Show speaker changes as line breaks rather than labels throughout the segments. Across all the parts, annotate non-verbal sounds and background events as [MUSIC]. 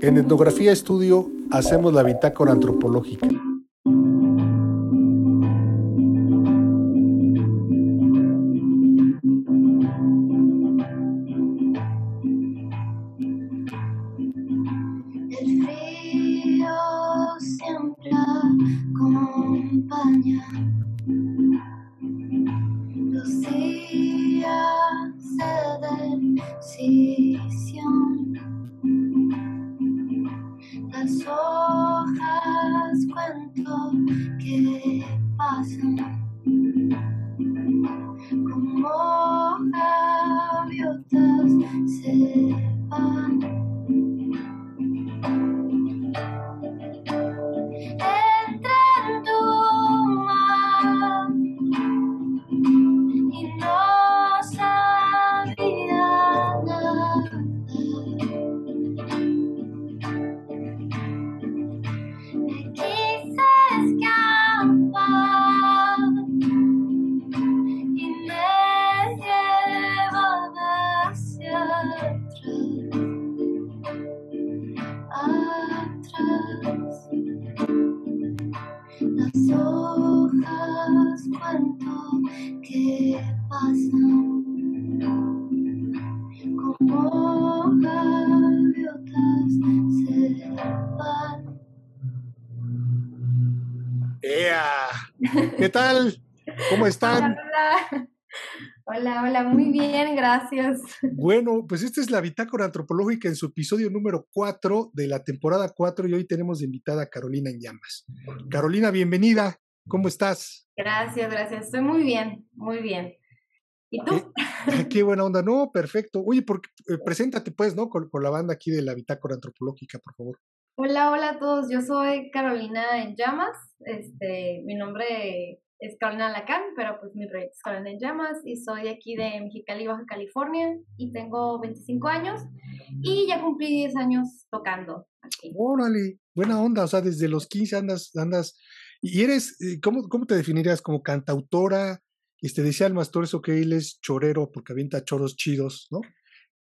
En Etnografía Estudio hacemos la bitácora antropológica. ¿Qué tal? ¿Cómo están?
Hola. hola, muy bien, gracias.
Bueno, pues esta es la bitácora antropológica en su episodio número 4 de la temporada 4 y hoy tenemos de invitada a Carolina en llamas. Carolina, bienvenida. ¿Cómo estás?
Gracias, gracias. Estoy muy bien, muy bien. ¿Y tú?
Qué, buena onda. No, perfecto. Oye, porque, eh, preséntate pues, ¿no? Con, con, la banda aquí de la bitácora antropológica, por favor.
Hola, hola a todos. Yo soy Carolina en llamas. Este, mi nombre es Carolina Lacan, pero pues mi proyecto es Carolina en llamas y soy aquí de Mexicali, Baja California y tengo 25 años y ya cumplí 10 años tocando aquí.
Órale, buena onda, o sea, desde los 15 andas, andas, y eres, eh, ¿cómo, cómo te definirías? ¿Como cantautora? Este, decía el Mastor eso que él es chorero porque avienta choros chidos, ¿no?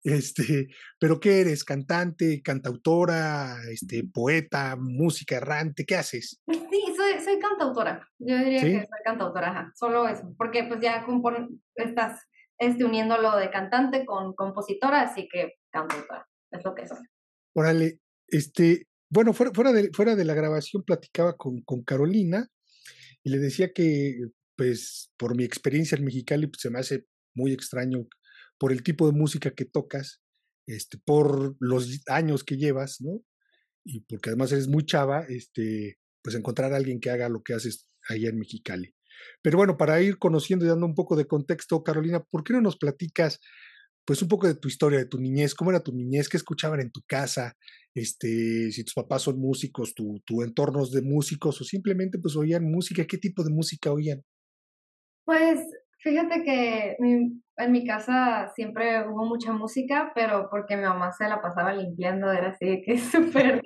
Este, pero ¿qué eres? ¿Cantante, cantautora, este, poeta, música errante? ¿Qué haces?
Sí, soy, soy cantautora. Yo diría que soy cantautora, ajá. solo eso. Porque pues ya estás este, uniendo lo de cantante con compositora, así que cantautora, es lo que soy.
Órale, este, bueno, fuera, fuera, de, fuera de la grabación platicaba con, con Carolina y le decía que, pues, por mi experiencia en Mexicali, pues se me hace muy extraño por el tipo de música que tocas, este, por los años que llevas, ¿no? Y porque además eres muy chava, este, pues encontrar a alguien que haga lo que haces allá en Mexicali. Pero bueno, para ir conociendo y dando un poco de contexto, Carolina, ¿por qué no nos platicas pues un poco de tu historia, de tu niñez, cómo era tu niñez, qué escuchaban en tu casa, este, si tus papás son músicos, tu, tu entornos de músicos o simplemente pues oían música, qué tipo de música oían?
Pues Fíjate que en mi casa siempre hubo mucha música, pero porque mi mamá se la pasaba limpiando, era así que [LAUGHS] súper,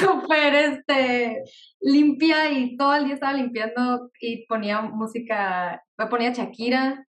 súper, este, limpia y todo el día estaba limpiando y ponía música, ponía Shakira,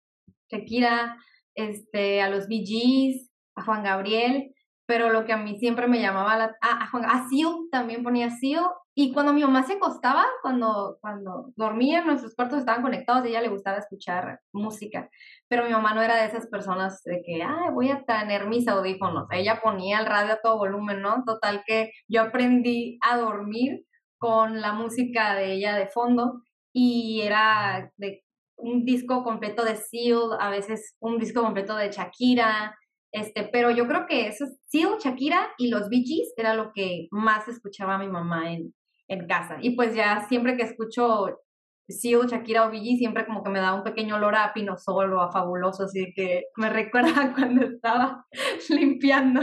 Shakira, este, a los Gees, a Juan Gabriel, pero lo que a mí siempre me llamaba la... Ah, a, Juan, a Seal, también ponía Seal y cuando mi mamá se acostaba, cuando, cuando dormía, nuestros cuartos estaban conectados, a ella le gustaba escuchar música. Pero mi mamá no era de esas personas de que, ay, voy a tener mis audífonos. Ella ponía el radio a todo volumen, ¿no? Total que yo aprendí a dormir con la música de ella de fondo y era de un disco completo de Seal, a veces un disco completo de Shakira, este, pero yo creo que eso, Seal, Shakira y los Bee Gees era lo que más escuchaba mi mamá en, en casa. Y pues ya siempre que escucho Seal, Shakira o Billy, siempre como que me da un pequeño olor a pinosol o a fabuloso, así que me [LAUGHS] recuerda cuando estaba [LAUGHS] limpiando.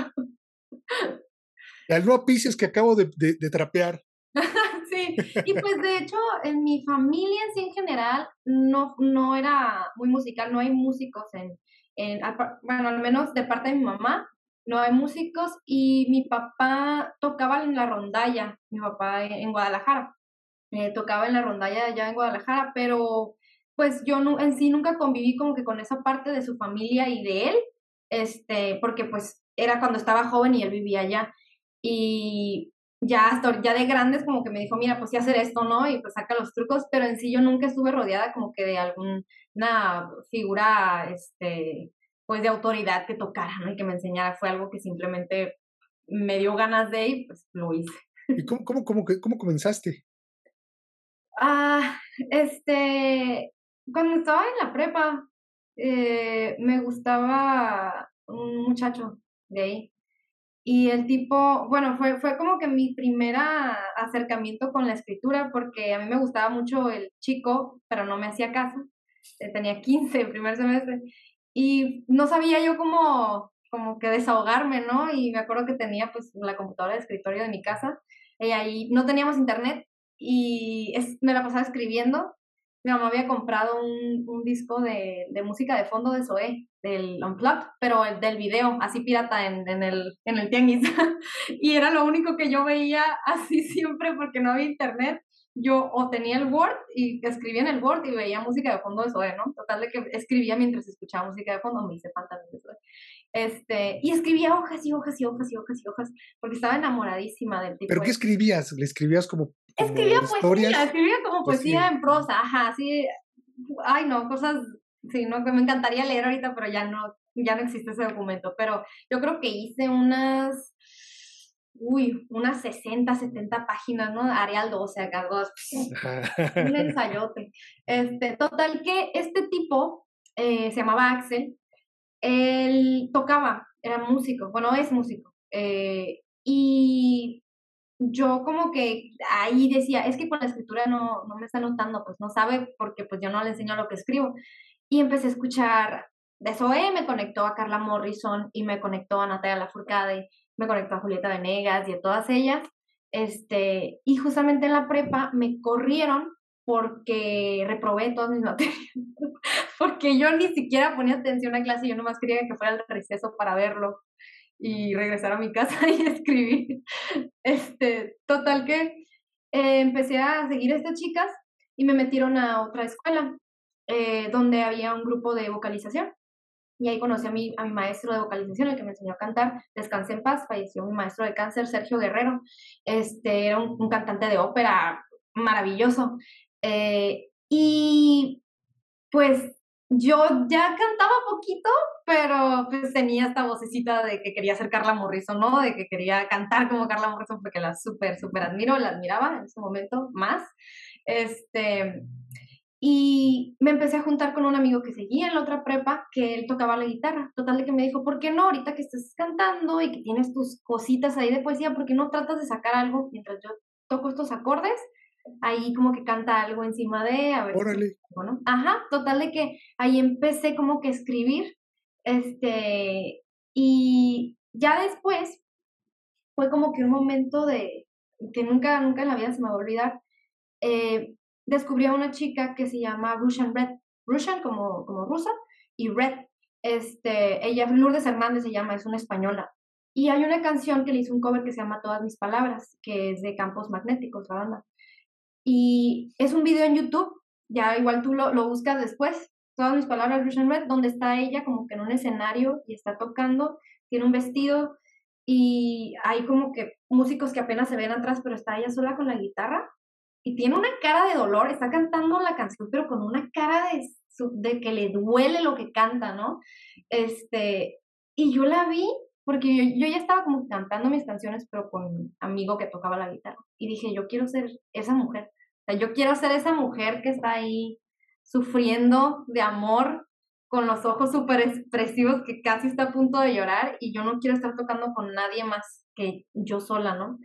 Al no pises que acabo de, de, trapear. [LAUGHS]
sí, y pues de hecho en mi familia en sí en general no, no era muy musical, no hay músicos en, en, bueno, al menos de parte de mi mamá, no hay músicos y mi papá tocaba en la rondalla, mi papá en Guadalajara, eh, tocaba en la rondalla allá en Guadalajara, pero pues yo no, en sí nunca conviví como que con esa parte de su familia y de él, este, porque pues era cuando estaba joven y él vivía allá. Y ya hasta ya de grandes como que me dijo, mira, pues sí hacer esto, ¿no? Y pues saca los trucos, pero en sí yo nunca estuve rodeada como que de alguna figura, este, pues de autoridad que tocara, ¿no? Y que me enseñara, fue algo que simplemente me dio ganas de y pues lo hice.
¿Y cómo, cómo, cómo, cómo comenzaste?
Ah, este, cuando estaba en la prepa, eh, me gustaba un muchacho de ahí. Y el tipo, bueno, fue, fue como que mi primera acercamiento con la escritura, porque a mí me gustaba mucho el chico, pero no me hacía caso. Eh, tenía 15 el primer semestre. Y no sabía yo cómo, como que desahogarme, ¿no? Y me acuerdo que tenía pues la computadora de escritorio de mi casa. Y ahí no teníamos internet y es, me la pasaba escribiendo mi mamá había comprado un, un disco de, de, música de fondo de Zoé, del Unplugged, pero el del video, así pirata en, en, el, en el tianguis. [LAUGHS] y era lo único que yo veía así siempre porque no había internet. Yo o tenía el Word y escribía en el Word y veía música de fondo de Zoé, ¿no? Total de que escribía mientras escuchaba música de fondo, me hice fan también de Zoé. Este, y escribía hojas y hojas y hojas y hojas y hojas, porque estaba enamoradísima del tipo.
¿Pero qué escribías? ¿Le escribías como
Escribía poesía, escribía como poesía, en prosa, ajá, sí. Ay, no, cosas, sí, no, que me encantaría leer ahorita, pero ya no, ya no existe ese documento. Pero yo creo que hice unas, uy, unas 60, 70 páginas, ¿no? Arial 12, acá, dos, un ensayote. Este, total que este tipo, eh, se llamaba Axel, él tocaba, era músico, bueno, es músico. Eh, y yo como que ahí decía, es que con la escritura no, no me está notando, pues no sabe porque pues yo no le enseño lo que escribo. Y empecé a escuchar de Zoe, me conectó a Carla Morrison y me conectó a Natalia Lafourcade, me conectó a Julieta Venegas y a todas ellas. Este, y justamente en la prepa me corrieron porque reprobé todas mis [LAUGHS] materias, porque yo ni siquiera ponía atención a clase, yo nomás quería que fuera el receso para verlo y regresar a mi casa [LAUGHS] y escribir. Este, total que eh, empecé a seguir a estas chicas y me metieron a otra escuela eh, donde había un grupo de vocalización. Y ahí conocí a mi, a mi maestro de vocalización, el que me enseñó a cantar. Descansé en paz, falleció mi maestro de cáncer, Sergio Guerrero. Este, era un, cantante de ópera maravilloso. Eh, y pues yo ya cantaba poquito, pero pues tenía esta vocecita de que quería ser Carla Morrison, ¿no? De que quería cantar como Carla Morrison porque la súper, súper admiro, la admiraba en ese momento más. Este, y me empecé a juntar con un amigo que seguía en la otra prepa, que él tocaba la guitarra. Total de que me dijo, ¿por qué no? Ahorita que estás cantando y que tienes tus cositas ahí de poesía, ¿por qué no tratas de sacar algo mientras yo toco estos acordes? ahí como que canta algo encima de, a ver.
Órale.
Bueno, ajá, total de que ahí empecé como que a escribir, este, y ya después fue como que un momento de, que nunca, nunca en la vida se me va a olvidar, eh, descubrí a una chica que se llama Russian Red, Russian como, como rusa, y Red, este, ella, Lourdes Hernández se llama, es una española, y hay una canción que le hizo un cover que se llama Todas mis palabras, que es de Campos Magnéticos, la banda. Y es un video en YouTube, ya igual tú lo, lo buscas después, todas mis palabras Russian Red, donde está ella como que en un escenario y está tocando, tiene un vestido y hay como que músicos que apenas se ven atrás, pero está ella sola con la guitarra y tiene una cara de dolor, está cantando la canción, pero con una cara de, que le duele lo que canta, ¿no? Este, y yo la vi porque yo, yo, ya estaba como cantando mis canciones, pero con un amigo que tocaba la guitarra. Y dije, yo quiero ser esa mujer. O sea, yo quiero ser esa mujer que está ahí sufriendo de amor, con los ojos súper expresivos, que casi está a punto de llorar, y yo no quiero estar tocando con nadie más que yo sola, ¿no?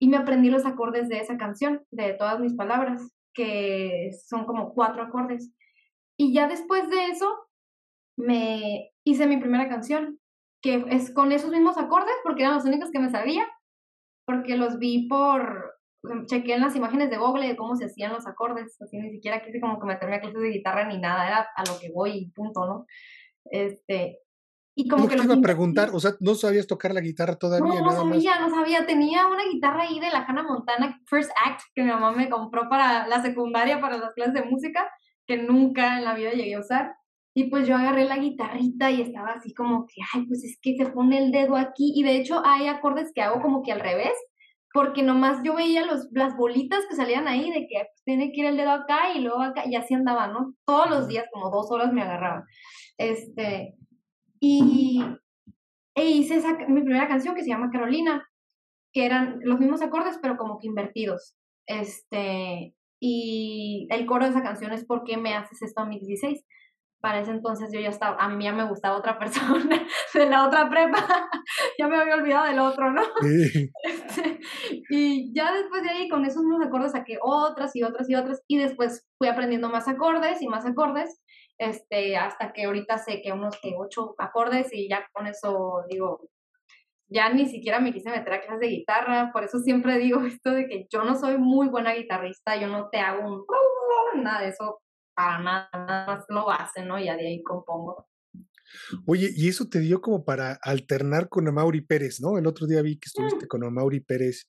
Y me aprendí los acordes de esa canción, de todas mis palabras, que son como cuatro acordes. Y ya después de eso, me hice mi primera canción, que es con esos mismos acordes, porque eran los únicos que me sabía, porque los vi por, chequeé en las imágenes de Google de cómo se hacían los acordes, así ni siquiera quise como que meterme a clases de guitarra ni nada, era a lo que voy y punto, ¿no? Este,
y como que te iba a preguntar, o sea, ¿no sabías tocar la guitarra todavía?
No, no sabía, no sabía, tenía una guitarra ahí de la Hannah Montana First Act que mi mamá me compró para la secundaria, para las clases de música, que nunca en la vida llegué a usar, Y pues yo agarré la guitarrita y estaba así como que, ay, pues es que se pone el dedo aquí. Y de hecho hay acordes que hago como que al revés, porque nomás yo veía los, las bolitas que salían ahí de que pues, tiene que ir el dedo acá y luego acá, y así andaba, ¿no? Todos los días, como dos horas me agarraba. Este, y e hice esa, mi primera canción que se llama Carolina, que eran los mismos acordes, pero como que invertidos. Este, y el coro de esa canción es ¿Por qué me haces esto a mis 16? Para ese entonces yo ya estaba, a mí ya me gustaba otra [LAUGHS] persona de la otra prepa, [LAUGHS] ya me había olvidado del otro, ¿no? [LAUGHS] Este, y ya después de ahí, con esos mismos acordes, saqué otras y otras y otras, y después fui aprendiendo más acordes y más acordes, este, hasta que ahorita sé que unos que ocho acordes y ya con eso digo, ya ni siquiera me quise meter a clases de guitarra, por eso siempre digo [LAUGHS] esto de que yo no soy muy buena guitarrista, yo no te hago un nada de eso, para nada, nada más lo hace, ¿no? Y de ahí compongo.
Oye, y eso te dio como para alternar con Amaury Pérez, ¿no? El otro día vi que estuviste mm. con Amaury Pérez,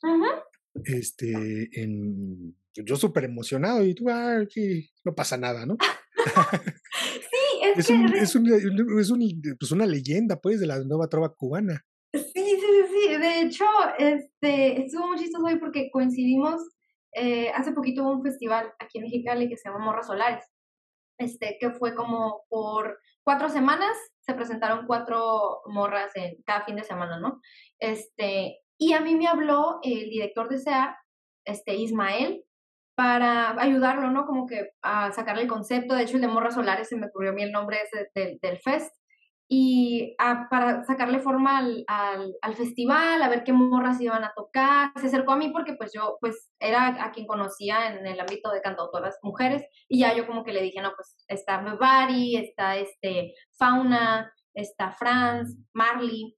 este, en, yo súper emocionado y tú, ah, no pasa nada, ¿no?
Sí, es, que...
es, es pues una leyenda, pues, de la nueva trova cubana.
Sí, sí, sí, sí. De hecho, este, estuvo muy chistoso hoy porque coincidimos, eh, hace poquito hubo un festival aquí en Mexicali que se llama Morras Solares, este, que fue como por cuatro semanas, se presentaron cuatro morras en cada fin de semana, ¿no? Este, y a mí me habló el director de SEAR, este, Ismael, para ayudarlo, ¿no? Como que a sacarle el concepto. De hecho, el de Morras Solares se me ocurrió a mí el nombre ese del, fest. Y para sacarle forma al, al, festival, a ver qué morras iban a tocar. Se acercó a mí porque pues yo pues era a quien conocía en el ámbito de cantautoras mujeres. Y ya yo como que le dije, no, pues está Bari, está este Fauna, está Franz, Marley.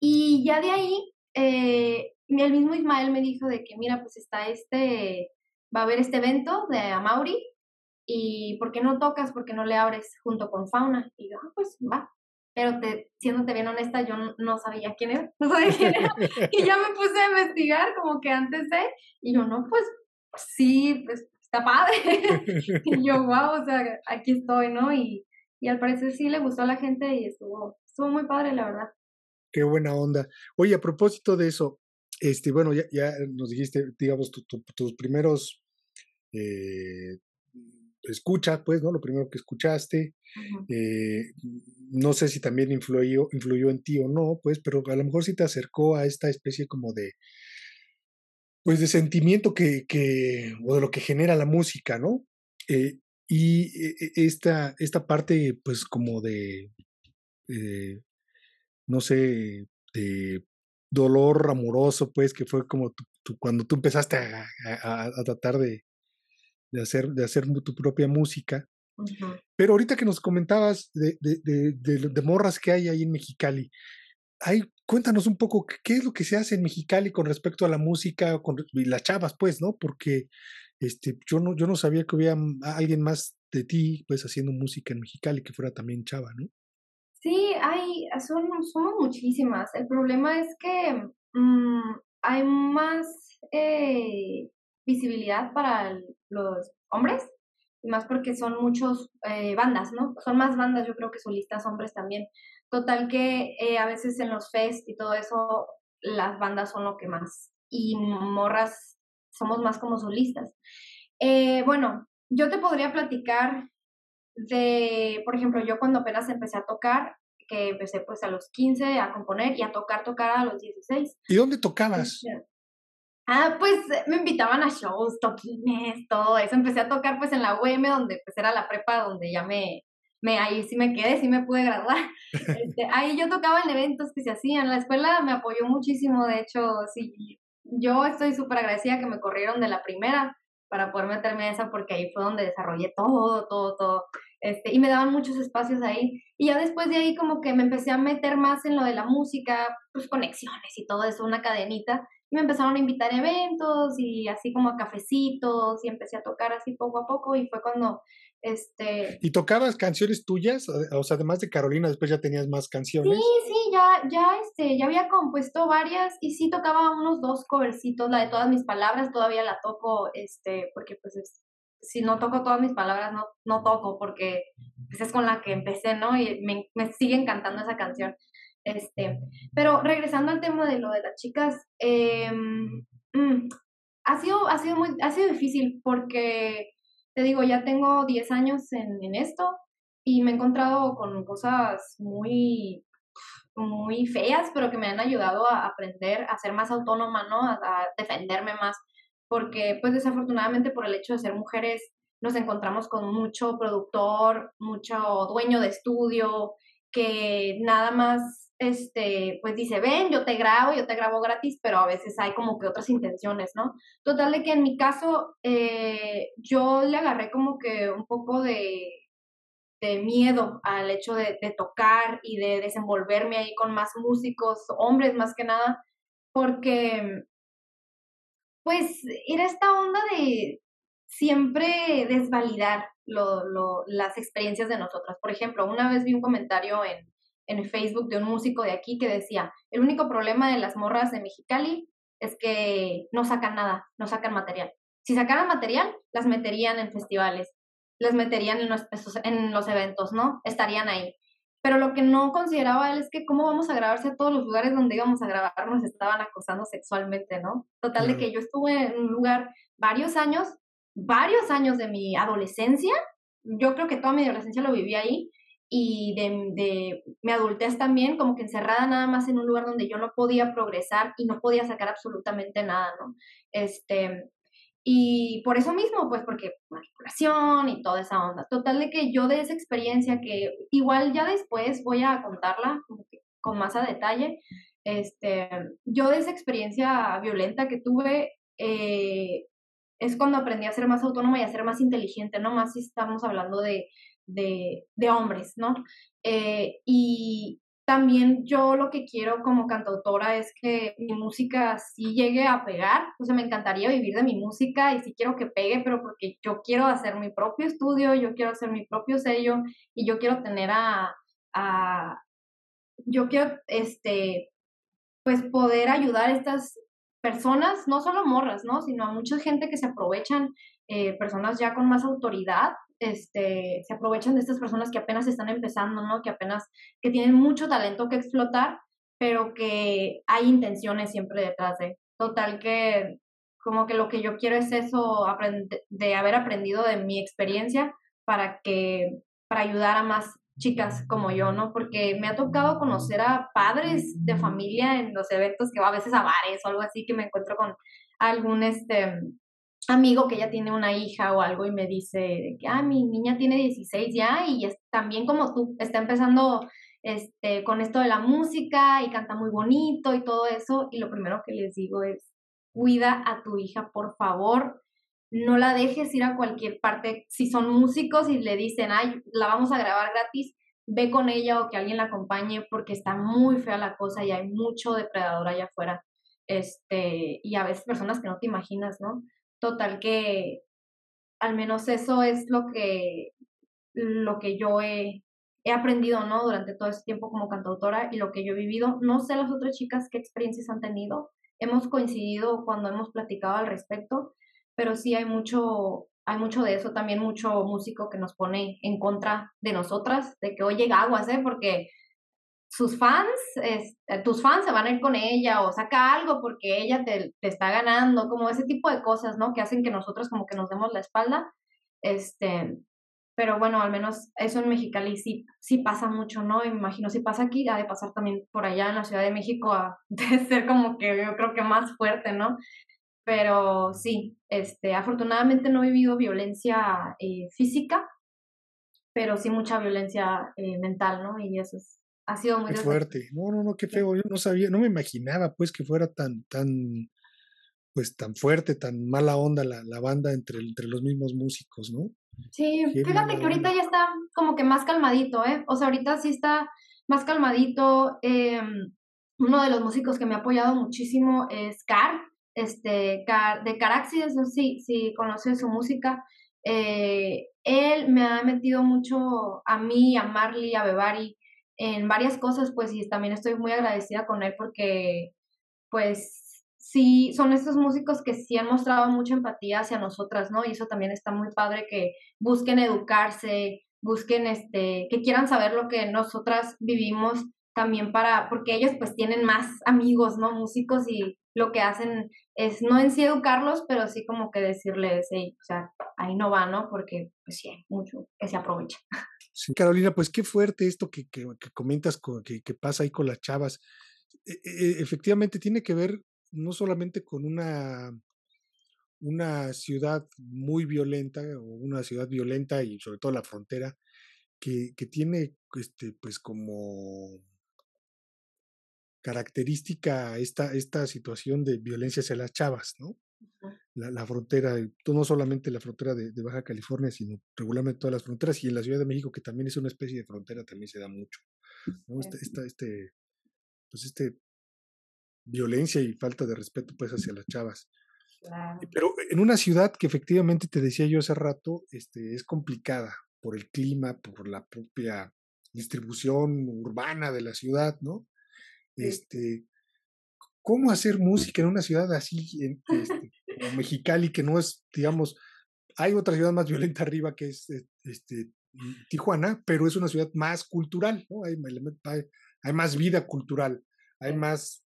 Y ya de ahí, eh, el mismo Ismael me dijo de que, mira, pues está este va a haber este evento de Amauri y ¿por qué no tocas? ¿Por qué no le abres junto con Fauna? Y yo, ah, pues va. Pero te, siéndote bien honesta, yo [LAUGHS] no, sabía quién era, y ya me puse a investigar como que antes de, y yo, no, pues sí, pues está padre. [LAUGHS] y yo, wow, o sea, aquí estoy, ¿no? Y, y al parecer sí le gustó a la gente y estuvo, estuvo muy padre, la verdad.
Qué buena onda. Oye, a propósito de eso, este, bueno, ya, ya nos dijiste, digamos, tus primeros eh, escucha, pues, ¿no? Lo primero que escuchaste. Eh, no sé si también influyó, influyó en ti o no, pues, pero a lo mejor sí te acercó a esta especie como de, pues, de sentimiento que, que o de lo que genera la música, ¿no? Eh, y esta, esta parte, pues, como de, no sé, de dolor amoroso, pues, que fue como cuando tú empezaste a, tratar de, de, hacer, de hacer tu propia música. Pero ahorita que nos comentabas de, de, de, morras que hay ahí en Mexicali, hay, cuéntanos un poco qué es lo que se hace en Mexicali con respecto a la música con, y las chavas, pues, ¿no? Porque este, yo, no, yo no sabía que hubiera alguien más de ti, pues, haciendo música en Mexicali que fuera también chava, ¿no?
Sí, hay, son, somos muchísimas. El problema es que mm, hay más eh, visibilidad para los hombres, y más porque son muchos eh, bandas, ¿no? Son más bandas, yo creo que solistas hombres también. Total que eh, a veces en los fest y todo eso, las bandas son lo que más, y morras somos más como solistas. bueno, yo te podría platicar de, por ejemplo, yo cuando apenas empecé a tocar, que empecé pues a los 15 a componer y a tocar, tocar a los 16.
¿Y dónde tocabas?
Ah, pues me invitaban a shows, toquines, todo eso. Empecé a tocar pues en la UM, donde pues era la prepa, donde ya me, me ahí sí me quedé, sí me pude graduar. [LAUGHS] Este, ahí yo tocaba en eventos que se hacían. La escuela me apoyó muchísimo, de hecho, sí, yo estoy súper agradecida que me corrieron de la primera para poder meterme a esa, porque ahí fue donde desarrollé todo, todo, todo. Este, y me daban muchos espacios ahí. Y ya después de ahí como que me empecé a meter más en lo de la música, pues conexiones y todo eso, una cadenita. Y me empezaron a invitar a eventos y así como a cafecitos y empecé a tocar así poco a poco y fue cuando este...
¿Y tocabas canciones tuyas? O sea, además de Carolina, después ya tenías más canciones.
Sí, sí, ya, ya, este, ya había compuesto varias y sí tocaba unos dos covercitos, la de todas mis palabras todavía la toco, este, porque pues es si no toco todas mis palabras, no, no toco, porque pues, es con la que empecé, ¿no? Y me, me sigue encantando esa canción. Este, pero regresando al tema de lo de las chicas, em, mm, ha, sido, ha, sido muy, ha sido difícil porque, te digo, ya tengo 10 años en, en esto y me he encontrado con cosas muy muy feas, pero que me han ayudado a aprender a ser más autónoma, ¿no? A, a, defenderme más, porque pues desafortunadamente por el hecho de ser mujeres nos encontramos con mucho productor, mucho dueño de estudio, que nada más este, pues dice, ven, yo te grabo, yo te grabo gratis, pero a veces hay como que otras intenciones, ¿no? Total de que en mi caso eh, yo le agarré como que un poco de, de miedo al hecho de, tocar y de desenvolverme ahí con más músicos, hombres más que nada, porque pues era esta onda de siempre desvalidar lo, lo, las experiencias de nosotras. Por ejemplo, una vez vi un comentario en, en Facebook de un músico de aquí que decía, el único problema de las morras de Mexicali es que no sacan nada, no sacan material. Si sacaran material, las meterían en festivales, las meterían en los, en los eventos, ¿no? Estarían ahí. Pero lo que no consideraba él es que cómo vamos a grabarse a todos los lugares donde íbamos a grabar nos estaban acosando sexualmente, ¿no? Total de que yo estuve en un lugar varios años, varios años de mi adolescencia, yo creo que toda mi adolescencia lo viví ahí, y de, de mi adultez también, como que encerrada nada más en un lugar donde yo no podía progresar y no podía sacar absolutamente nada, ¿no? Este, y por eso mismo, pues porque manipulación y toda esa onda. Total de que yo de esa experiencia que igual ya después voy a contarla con más a detalle, este, yo de esa experiencia violenta que tuve, eh, es cuando aprendí a ser más autónoma y a ser más inteligente, ¿no? Más si estamos hablando de, de, hombres, ¿no? Eh, y también yo lo que quiero como cantautora es que mi música sí llegue a pegar, o sea, me encantaría vivir de mi música y sí quiero que pegue, pero porque yo quiero hacer mi propio estudio, yo quiero hacer mi propio sello y yo quiero tener a, a yo quiero, este, pues poder ayudar a estas personas, no solo morras, ¿no? Sino a mucha gente que se aprovechan, eh, personas ya con más autoridad, este, se aprovechan de estas personas que apenas están empezando, ¿no? Que apenas, que tienen mucho talento que explotar, pero que hay intenciones siempre detrás de. Total que como que lo que yo quiero es eso, de haber aprendido de mi experiencia para que, para ayudar a más chicas como yo, ¿no? Porque me ha tocado conocer a padres de familia en los eventos que va a veces a bares o algo así, que me encuentro con algún, este, amigo que ya tiene una hija o algo y me dice que, ah, mi niña tiene 16 ya y es también como tú, está empezando este, con esto de la música y canta muy bonito y todo eso. Y lo primero que les digo es, cuida a tu hija, por favor. No la dejes ir a cualquier parte. Si son músicos y le dicen, ay, la vamos a grabar gratis, ve con ella o que alguien la acompañe porque está muy fea la cosa y hay mucho depredador allá afuera. Este, y a veces personas que no te imaginas, ¿no? Total que al menos eso es lo que, lo que yo he, he aprendido, ¿no? Durante todo este tiempo como cantautora y lo que yo he vivido. No sé las otras chicas qué experiencias han tenido. Hemos coincidido cuando hemos platicado al respecto, pero sí hay mucho, hay mucho de eso, también mucho músico que nos pone en contra de nosotras, de que oye aguas, ¿eh? Porque sus fans, este, tus fans se van a ir con ella o saca algo porque ella te, está ganando, como ese tipo de cosas, ¿no? Que hacen que nosotros como que nos demos la espalda. Este, pero bueno, al menos eso en Mexicali sí, sí pasa mucho, ¿no? Imagino si pasa aquí, ha de pasar también por allá en la Ciudad de México, a, [LAUGHS] de ser como que yo creo que más fuerte, ¿no? Pero sí, este, afortunadamente no he vivido violencia eh, física, pero sí mucha violencia eh, mental, ¿no? Y eso es, ha sido muy
fuerte. No, no, no, qué feo. Yo no sabía, no me imaginaba pues que fuera tan, tan, pues tan fuerte, tan mala onda la, la banda entre, entre los mismos músicos, ¿no?
Sí, fíjate que ahorita ya está como que más calmadito, ¿eh? O sea, ahorita sí está más calmadito. Eh, uno de los músicos que me ha apoyado muchísimo es Car, este, Car, de Caraxi, eso sí, sí conoce su música. Eh, él me ha metido mucho a mí, a Marley, a Bebari, en varias cosas, pues y también estoy muy agradecida con él porque pues sí, son estos músicos que sí han mostrado mucha empatía hacia nosotras, ¿no? Y eso también está muy padre que busquen educarse, busquen, este, que quieran saber lo que nosotras vivimos también para, porque ellos pues tienen más amigos, ¿no? Músicos y lo que hacen es no en sí educarlos, pero sí como que decirles, hey, o sea, ahí no va, ¿no? Porque pues sí, hay mucho que se aprovecha. [LAUGHS]
Sí, Carolina, pues qué fuerte esto que, que, comentas, con, que, que, pasa ahí con las chavas. E, e, efectivamente tiene que ver no solamente con una, una ciudad muy violenta o una ciudad violenta y sobre todo la frontera, que, que tiene este, pues como característica esta, esta situación de violencia hacia las chavas, ¿no? La, la, frontera, no solamente la frontera de, Baja California, sino regularmente todas las fronteras, y en la Ciudad de México, que también es una especie de frontera, también se da mucho. ¿no? Este, este, pues este violencia y falta de respeto pues hacia las chavas. Pero en una ciudad que efectivamente te decía yo hace rato, este, es complicada por el clima, por la propia distribución urbana de la ciudad, ¿no? Este, ¿Cómo hacer música en una ciudad así, este, como Mexicali, que no es, digamos, hay otra ciudad más violenta arriba que es este, Tijuana, pero es una ciudad más cultural, ¿no? Hay, hay, hay más vida cultural, hay más,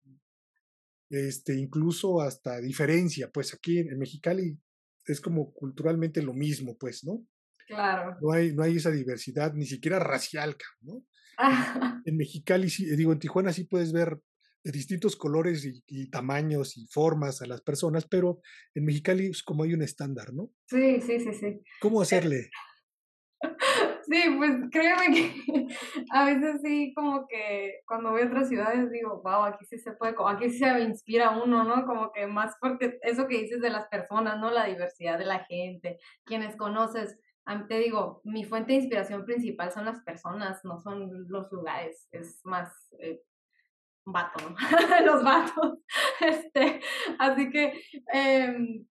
este, incluso hasta diferencia, pues aquí en, Mexicali es como culturalmente lo mismo, pues, ¿no?
Claro.
No hay, no hay esa diversidad, ni siquiera racial, ¿no? [LAUGHS] En Mexicali, digo, en Tijuana sí puedes ver de distintos colores y, tamaños y formas a las personas, pero en Mexicali es como hay un estándar, ¿no?
Sí, sí, sí, sí.
¿Cómo hacerle? [LAUGHS]
Sí, pues créeme que [LAUGHS] a veces sí, como que cuando voy a otras ciudades digo, wow, aquí sí se puede, aquí sí se inspira uno, ¿no? Como que más porque eso que dices de las personas, ¿no? La diversidad de la gente, quienes conoces te digo, mi fuente de inspiración principal son las personas, no son los lugares, es más eh, vato, ¿no? [LAUGHS] los vatos. [LAUGHS] Este, así que em,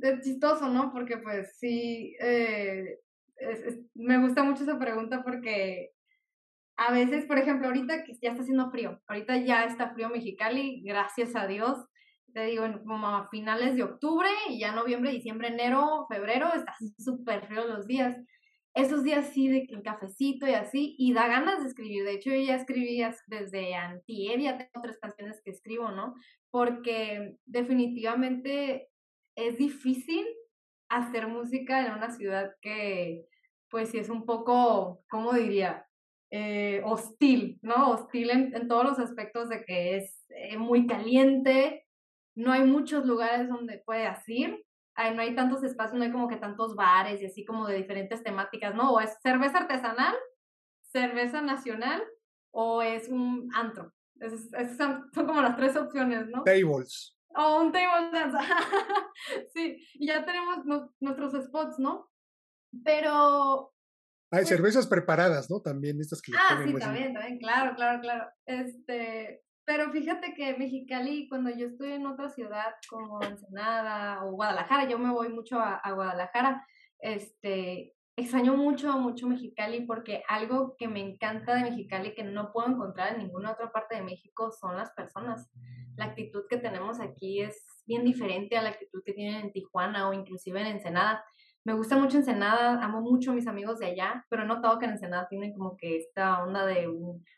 es chistoso, ¿no? Porque pues sí, eh, me gusta mucho esa pregunta porque a veces, por ejemplo, ahorita que ya está haciendo frío, ahorita ya está frío Mexicali, gracias a Dios, te digo, como a finales de octubre y ya noviembre, diciembre, enero, febrero, está súper frío los días. Esos días sí de cafecito y así, y da ganas de escribir. De hecho, yo ya escribí desde antier, ya tengo otras canciones que escribo, ¿no? Porque definitivamente es difícil hacer música en una ciudad que, pues sí es un poco, ¿cómo diría? Eh, hostil, ¿no? Hostil en, en, todos los aspectos de que es eh, muy caliente, no hay muchos lugares donde puedas ir, no hay tantos espacios, no hay como que tantos bares y así como de diferentes temáticas, ¿no? O es cerveza artesanal, cerveza nacional o es un antro. son, como las tres opciones, ¿no?
Tables.
O un table dance. [LAUGHS] sí, y ya tenemos nuestros spots, ¿no? Pero...
Hay pues cervezas preparadas, ¿no? También estas que...
Ah, sí, también, también, claro, claro, claro. Este, pero fíjate que Mexicali, cuando yo estoy en otra ciudad como Ensenada o Guadalajara, yo me voy mucho a, Guadalajara, este, extraño mucho, mucho Mexicali porque algo que me encanta de Mexicali que no puedo encontrar en ninguna otra parte de México son las personas. La actitud que tenemos aquí es bien diferente a la actitud que tienen en Tijuana o inclusive en Ensenada. Me gusta mucho Ensenada, amo mucho a mis amigos de allá, pero he notado que en Ensenada tienen como que esta onda de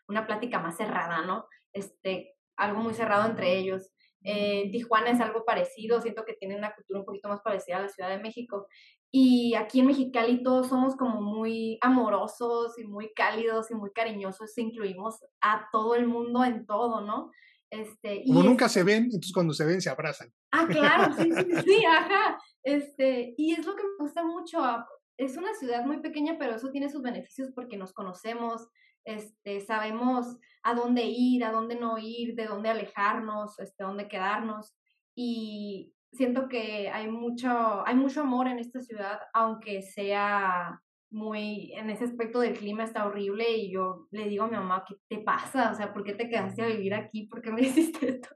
una plática más cerrada, ¿no? este, algo muy cerrado entre ellos. Eh, Tijuana es algo parecido, siento que tiene una cultura un poquito más parecida a la Ciudad de México. Y aquí en Mexicali todos somos como muy amorosos y muy cálidos y muy cariñosos, incluimos a todo el mundo en todo, ¿no? Este,
como nunca se ven, entonces cuando se ven se abrazan.
Ah, claro, sí, sí, [LAUGHS] sí, ajá. Este, y es lo que me gusta mucho. Ah, es una ciudad muy pequeña, pero eso tiene sus beneficios porque nos conocemos, este, sabemos a dónde ir, a dónde no ir, de dónde alejarnos, este, dónde quedarnos. Y siento que hay mucho, hay mucho amor en esta ciudad, aunque sea muy, en ese aspecto del clima está horrible y yo le digo a mi mamá, ¿qué te pasa? O sea, ¿por qué te quedaste a vivir aquí? ¿Por qué me [LAUGHS] hiciste esto?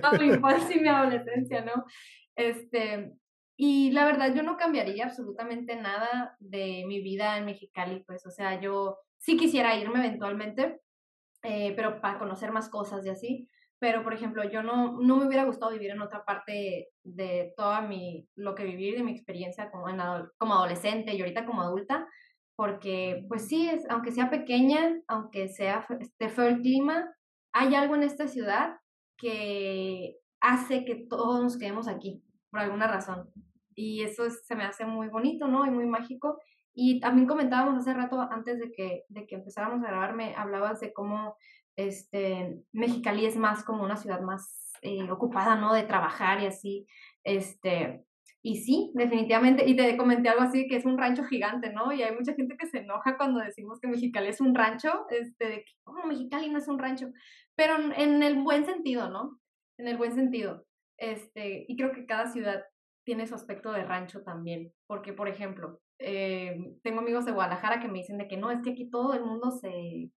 Toda mi [LAUGHS] infancia y mi adolescencia, ¿no? Este, y la verdad yo no cambiaría absolutamente nada de mi vida en Mexicali, pues, o sea, yo sí quisiera irme eventualmente, eh, pero para conocer más cosas y así. Pero por ejemplo, yo no, no me hubiera gustado vivir en otra parte de toda mi, lo que viví, de mi experiencia como, en, como adolescente y ahorita como adulta, porque pues sí, es, aunque sea pequeña, aunque sea esté feo el clima, hay algo en esta ciudad que hace que todos nos quedemos aquí, por alguna razón. Y eso se me hace muy bonito, ¿no? Y muy mágico. Y también comentábamos hace rato, antes de que, de que empezáramos a grabarme, hablabas de cómo este, Mexicali es más como una ciudad más eh, ocupada, ¿no? De trabajar y así. Este, y sí, definitivamente, y te comenté algo así, que es un rancho gigante, ¿no? Y hay mucha gente que se enoja cuando decimos que Mexicali es un rancho, este, de que, oh, Mexicali no es un rancho, pero en el buen sentido, ¿no? En el buen sentido. Este, y creo que cada ciudad tiene su aspecto de rancho también, porque, por ejemplo, eh, tengo amigos de Guadalajara que me dicen de que no, es que aquí todo el mundo se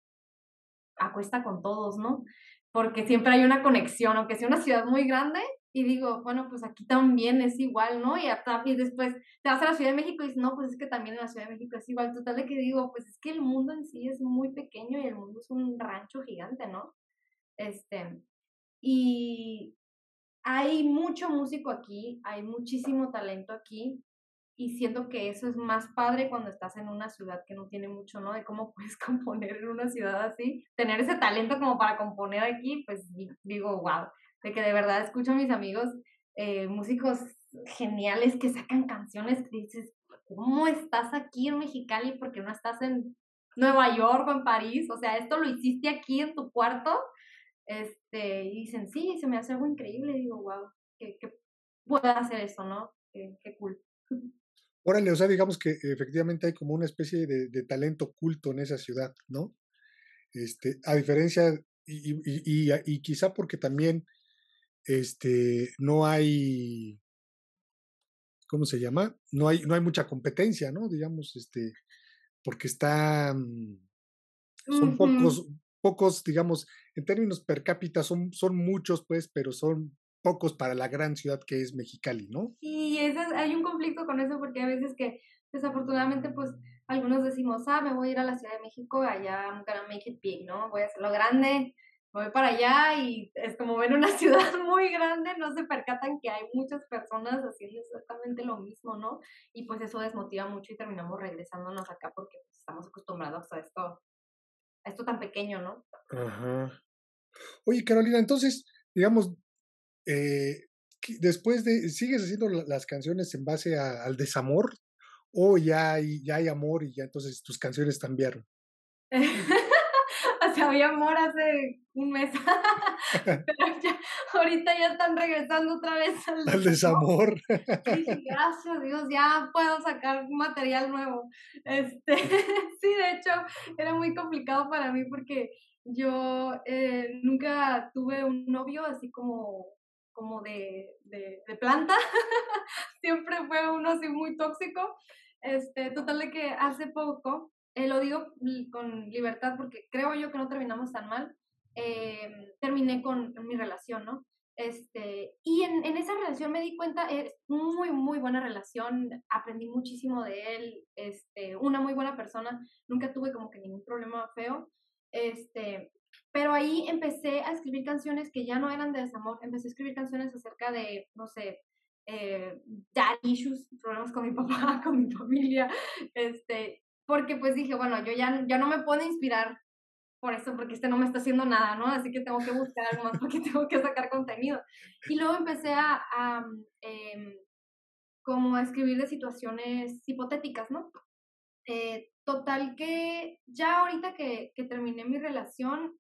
acuesta con todos, ¿no? Porque siempre hay una conexión, aunque sea una ciudad muy grande, y digo, bueno, pues aquí también es igual, ¿no? Y, y después te vas a la Ciudad de México y dices, no, pues es que también en la Ciudad de México es igual. Total de que digo, pues es que el mundo en sí es muy pequeño y el mundo es un rancho gigante, ¿no? Este, y hay mucho músico aquí, hay muchísimo talento aquí, y siento que eso es más padre cuando estás en una ciudad que no tiene mucho, ¿no? De cómo [LAUGHS] puedes componer en una ciudad así, tener ese talento como para componer aquí, pues digo, wow, de que de verdad escucho a mis amigos, eh, músicos geniales que sacan canciones que dices, ¿cómo estás aquí en Mexicali porque no estás en Nueva York o en París? O sea, esto lo hiciste aquí en tu cuarto. Este, y dicen, sí, se me hace algo increíble. Y digo, wow, que, que pueda hacer eso, ¿no? Qué, qué cool. [LAUGHS]
Órale, o sea, digamos que efectivamente hay como una especie de, de talento oculto en esa ciudad, ¿no? Este, a diferencia, y, y, y, y, quizá porque también este, no hay, ¿cómo se llama? No hay, no hay mucha competencia, ¿no? Digamos, este, porque están, son pocos, pocos, digamos, en términos per cápita son, son muchos, pues, pero son pocos para la gran ciudad que es Mexicali, ¿no?
Sí, eso, hay un conflicto con eso porque a veces que desafortunadamente pues algunos decimos, ah, me voy a ir a la Ciudad de México, allá I'm gonna make it big, ¿no? Voy a hacerlo grande, voy para allá y es como ver una [LAUGHS] ciudad muy grande, no se percatan que hay muchas personas haciendo exactamente lo mismo, ¿no? Y pues eso desmotiva mucho y terminamos regresándonos acá porque pues, estamos acostumbrados a esto, a esto tan pequeño, ¿no?
Ajá. Oye, Carolina, entonces, digamos, eh, después de, ¿sigues haciendo las canciones en base al desamor? ¿O ya hay, ya hay amor y ya entonces tus canciones cambiaron? [LAUGHS]
o sea, había amor hace un mes. [LAUGHS] [LAUGHS] Pero ya, ahorita ya están regresando otra vez
al, desamor.
gracias a Dios, ya puedo sacar material nuevo. Este, sí, de hecho, era muy complicado para mí porque yo eh, nunca tuve un novio así como como de, de, planta, [LAUGHS] siempre fue uno así muy tóxico. Este, total de que hace poco, eh, lo digo con libertad porque creo yo que no terminamos tan mal, eh, terminé con mi relación, ¿no? Este, y en, en, esa relación me di cuenta, es muy, muy buena relación, aprendí muchísimo de él, este, una muy buena persona, nunca tuve como que ningún problema feo, este, pero ahí empecé a escribir canciones que ya no eran de desamor, empecé a escribir canciones acerca de, no sé, eh, dad issues, problemas con mi [LAUGHS] papá, con mi familia, este, porque pues dije, bueno, yo ya, ya no me puedo inspirar por eso, porque este no me está haciendo nada, ¿no? Así que tengo que buscar algo más porque [LAUGHS] tengo que sacar contenido. Y luego empecé a, a em, como a escribir de situaciones hipotéticas, ¿no? Eh, total que ya ahorita que, que terminé mi relación,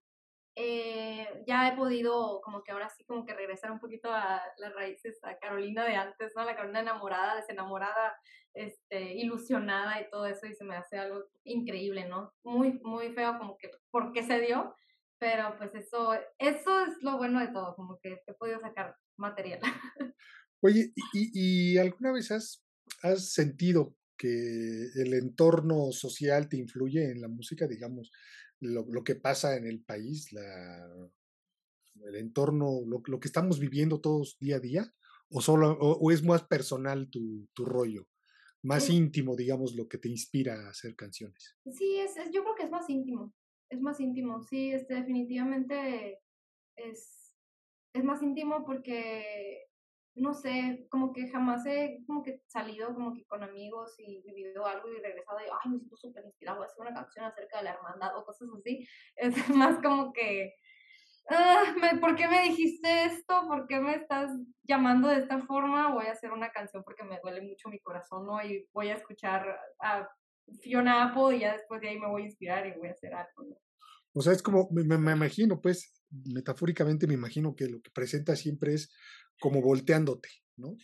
eh, ya he podido como que ahora sí como que regresar un poquito a las raíces, a Carolina de antes, ¿no? La Carolina enamorada, desenamorada, este, ilusionada y todo eso y se me hace algo increíble, ¿no? Muy, muy feo como que por qué se dio, pero pues eso, eso es lo bueno de todo, como que he podido sacar material.
Oye, ¿y, y alguna vez has, has sentido que el entorno social te influye en la música, digamos? Lo, lo que pasa en el país, la, el entorno, lo, lo, que estamos viviendo todos día a día, o, solo, o, es más personal tu, tu rollo, más íntimo, digamos, lo que te inspira a hacer canciones.
Sí, es, es, yo creo que es más íntimo, es más íntimo, sí, este, definitivamente es, es más íntimo porque, no sé, como que jamás he como que salido como que con amigos y vivido algo y regresado y, ay, me siento súper inspirado, voy a hacer una canción acerca de la hermandad o cosas así. Es [LAUGHS] más como que ah, ¿por qué me dijiste esto? ¿Por qué me estás llamando de esta forma? Voy a hacer una canción porque me duele mucho mi corazón, ¿no? Y voy a escuchar a Fiona Apple y ya después de ahí me voy a inspirar y voy a hacer algo, ¿no?
O sea, es como, me, me imagino, pues, metafóricamente me imagino que lo que presenta siempre es como volteándote, ¿no?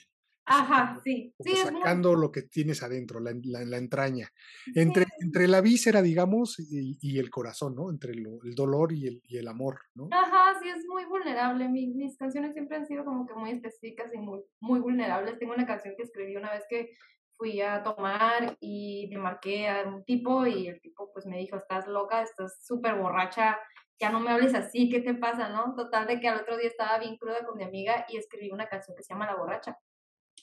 Ajá, sí. sí
sacando lo que tienes adentro, la, la, entraña. Entre, entre la víscera, digamos, y, el corazón, ¿no? Entre el dolor y el, y el amor, ¿no?
Ajá, sí, es muy vulnerable. mis mis canciones siempre han sido como que muy específicas y muy, muy vulnerables. Tengo una canción que escribí una vez que fui a tomar y me marqué a un tipo y el tipo pues me dijo, estás loca, estás súper borracha, ya no me hables así, ¿qué te pasa, no? Total de que al otro día estaba bien cruda con mi amiga y escribí una canción que se llama La borracha.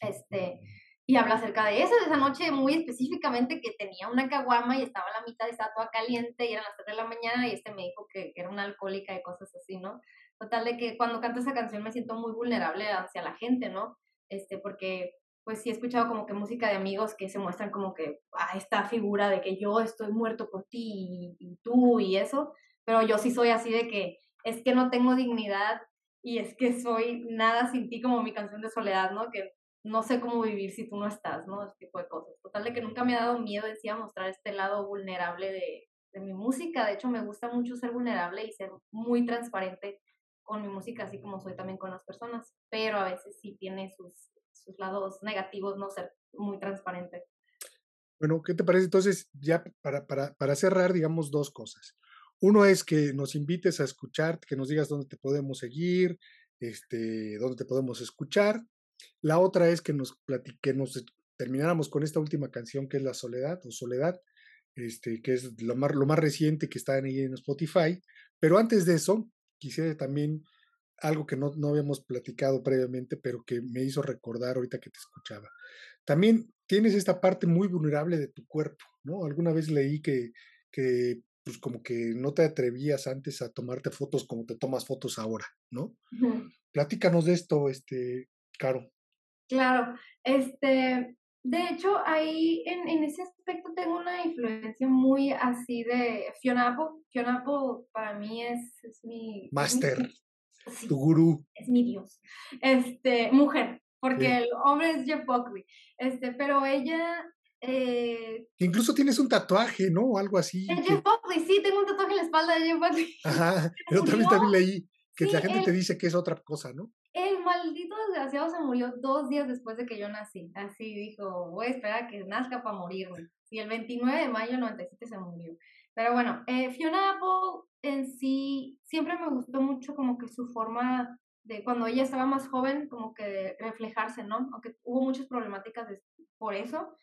Este, y habla acerca de eso, de esa noche muy específicamente que tenía una caguama y estaba a la mitad estaba toda caliente y eran las 3 de la mañana y este me dijo que, que, era una alcohólica y cosas así, ¿no? Total de que cuando canto esa canción me siento muy vulnerable hacia la gente, ¿no? Este, porque pues sí he escuchado como que música de amigos que se muestran como que a esta figura de que yo estoy muerto por ti y, y tú y eso, pero yo sí soy así de que es que no tengo dignidad y es que soy nada sin ti como mi canción de soledad, ¿no? Que no sé cómo vivir si tú no estás, ¿no? Ese tipo de cosas. Total de que nunca me ha dado miedo en sí a mostrar este lado vulnerable de, de mi música. De hecho, me gusta mucho ser vulnerable y ser muy transparente con mi música, así como soy también con las personas. Pero a veces sí tiene sus, sus lados negativos no ser muy transparente.
Bueno, ¿qué te parece entonces? Ya para, para, para cerrar, digamos dos cosas. Uno es que nos invites a escuchar, que nos digas dónde te podemos seguir, este, dónde te podemos escuchar. La otra es que nos, que nos termináramos con esta última canción que es La Soledad o Soledad, este, que es lo más, lo más reciente que está ahí en Spotify. Pero antes de eso, quisiera también algo que no, no habíamos platicado previamente, pero que me hizo recordar ahorita que te escuchaba. También tienes esta parte muy vulnerable de tu cuerpo, ¿no? Alguna vez leí que, que pues como que no te atrevías antes a tomarte fotos como te tomas fotos ahora, ¿no? Platícanos de esto, este, Caro.
Claro, este, de hecho, ahí en, en, ese aspecto tengo una influencia muy así de Fiona Apple. Fiona Apple para mí es, es mi...
Master, tu gurú.
Es mi dios. Este, mujer, porque el hombre es Jeff Buckley. Este, pero ella eh,
Incluso tienes un tatuaje, ¿no? O algo así.
El Jeff Buckley, sí, tengo un tatuaje en la espalda de Jeff Buckley. [LAUGHS]
Ajá, [LAUGHS] pero también, también leí que la gente te dice que es otra cosa, ¿no?
El maldito desgraciado se murió dos días después de que yo nací. Así dijo, voy a esperar a que nazca para morirme. Y el 29 de mayo del 97 se murió. Pero bueno, eh, Fiona Apple en sí siempre me gustó mucho como que su forma de cuando ella estaba más joven, como que reflejarse, ¿no? Aunque hubo muchas problemáticas por eso.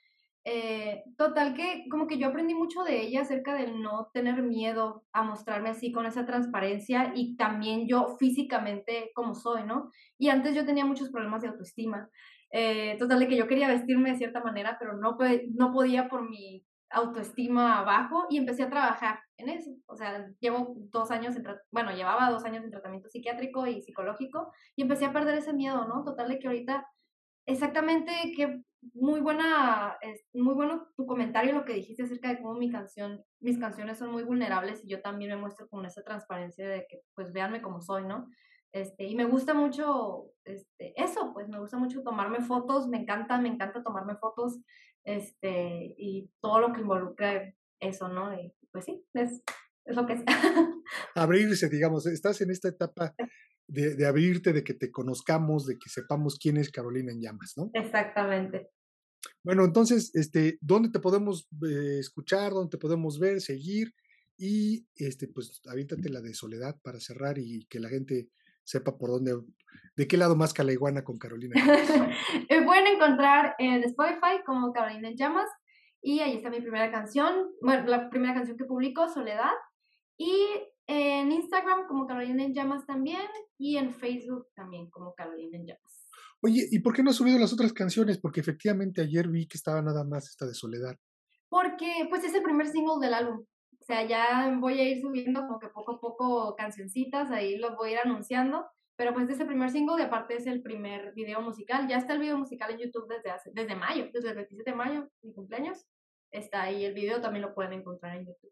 Eh, total que como que yo aprendí mucho de ella acerca del no tener miedo a mostrarme así con esa transparencia y también yo físicamente como soy, ¿no? Y antes yo tenía muchos problemas de autoestima. Eh, total de que yo quería vestirme de cierta manera, pero no, no podía por mi autoestima abajo y empecé a trabajar en eso. O sea, llevo dos años, en bueno, llevaba dos años en tratamiento psiquiátrico y psicológico y empecé a perder ese miedo, ¿no? Total de que ahorita exactamente que muy buena, muy bueno tu comentario, lo que dijiste acerca de cómo mi canción, mis canciones son muy vulnerables y yo también me muestro con esa transparencia de que pues véanme como soy, ¿no? Este, y me gusta mucho este, eso, pues me gusta mucho tomarme fotos, me encanta, me encanta tomarme fotos, este, y todo lo que involucra eso, ¿no? Y pues sí, es, es lo que es.
Abrirse, digamos, estás en esta etapa de, de, abrirte, de que te conozcamos, de que sepamos quién es Carolina en llamas, ¿no?
Exactamente.
Bueno, entonces, este, ¿dónde te podemos eh, escuchar? ¿Dónde te podemos ver, seguir? Y este, pues avíntate la de soledad para cerrar y que la gente sepa por dónde, de qué lado más calaiguana con Carolina. [LAUGHS]
Me pueden encontrar en Spotify como Carolina en Llamas y ahí está mi primera canción, bueno, la primera canción que publico, Soledad. Y en Instagram como Carolina en Llamas también y en Facebook también como Carolina en Llamas.
Oye, ¿y por qué no has subido las otras canciones? Porque efectivamente ayer vi que estaba nada más esta de Soledad.
Porque pues es el primer single del álbum. O sea, ya voy a ir subiendo como que poco a poco cancioncitas, ahí los voy a ir anunciando. Pero pues de ese primer single, y aparte es el primer video musical. Ya está el video musical en YouTube desde, hace, desde mayo, desde el 27 de mayo, mi cumpleaños. Está ahí el video, también lo pueden encontrar en YouTube.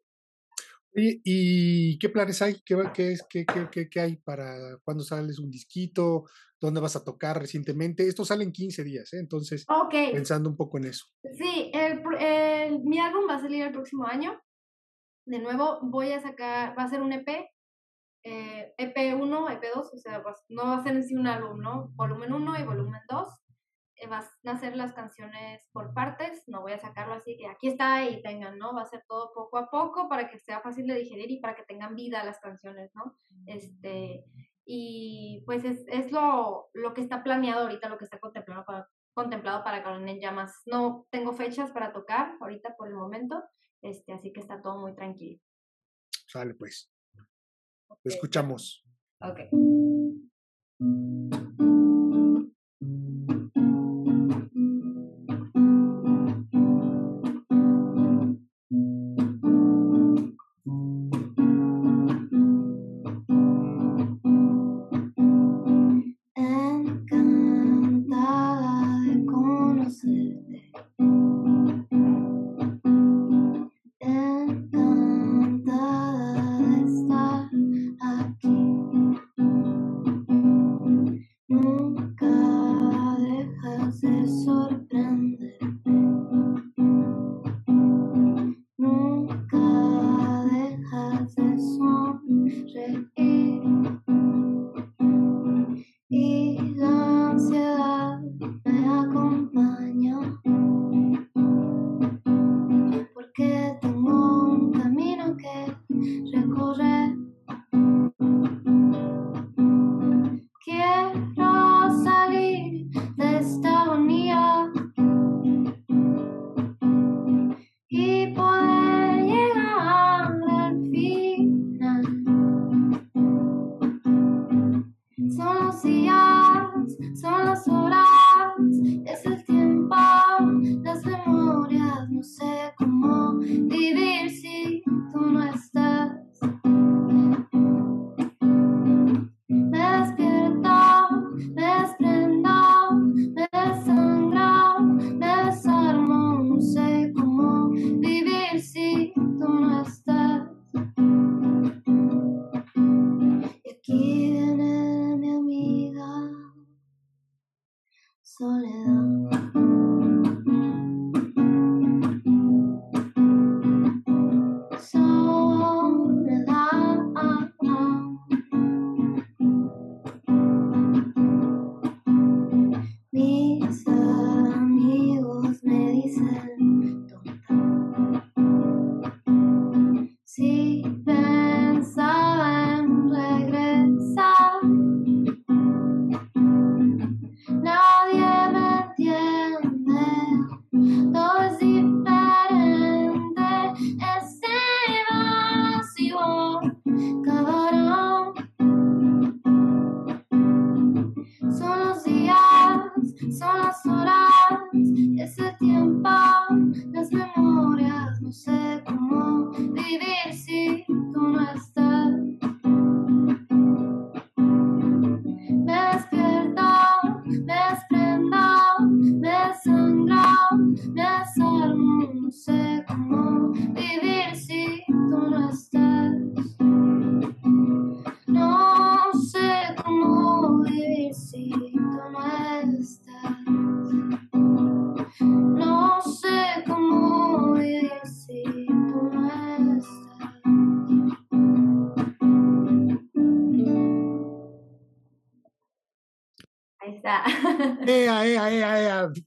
¿Y qué planes hay? ¿Qué, qué, qué, qué, qué hay para cuando sales un disquito? ¿Dónde vas a tocar recientemente? Esto sale en 15 días, ¿eh? entonces pensando un poco en eso.
Sí, el, mi álbum va a salir el próximo año. De nuevo, voy a sacar, va a ser un EP, eh, EP1, EP2, o sea, no va a ser en sí un álbum, ¿no? Volumen 1 y volumen 2 eh, vas a hacer las canciones por partes, no voy a sacarlo así que aquí está y tengan, ¿no? Va a ser todo poco a poco para que sea fácil de digerir y para que tengan vida las canciones, ¿no? Este, y pues es, es lo, lo que está planeado ahorita, lo que está contemplado para, contemplado para Carolina en Llamas. No tengo fechas para tocar ahorita por el momento, este, así que está todo muy tranquilo.
Sale pues. escuchamos.
Ok.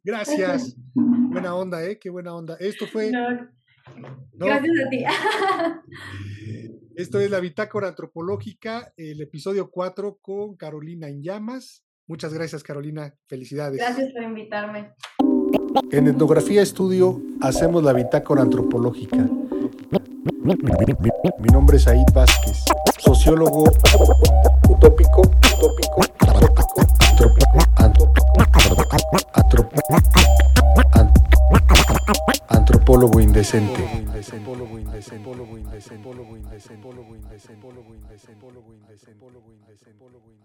Gracias. [LAUGHS] buena onda, ¿eh? Qué buena onda. Esto fue...
Gracias a ti. [LAUGHS]
Esto es la Bitácora Antropológica, el episodio 4 con Carolina en llamas. Muchas gracias, Carolina. Felicidades.
Gracias por invitarme.
En Etnografía Estudio hacemos la Bitácora Antropológica. Mi nombre es Aid Vázquez, sociólogo utópico, utópico, utópico, Antropólogo indecente.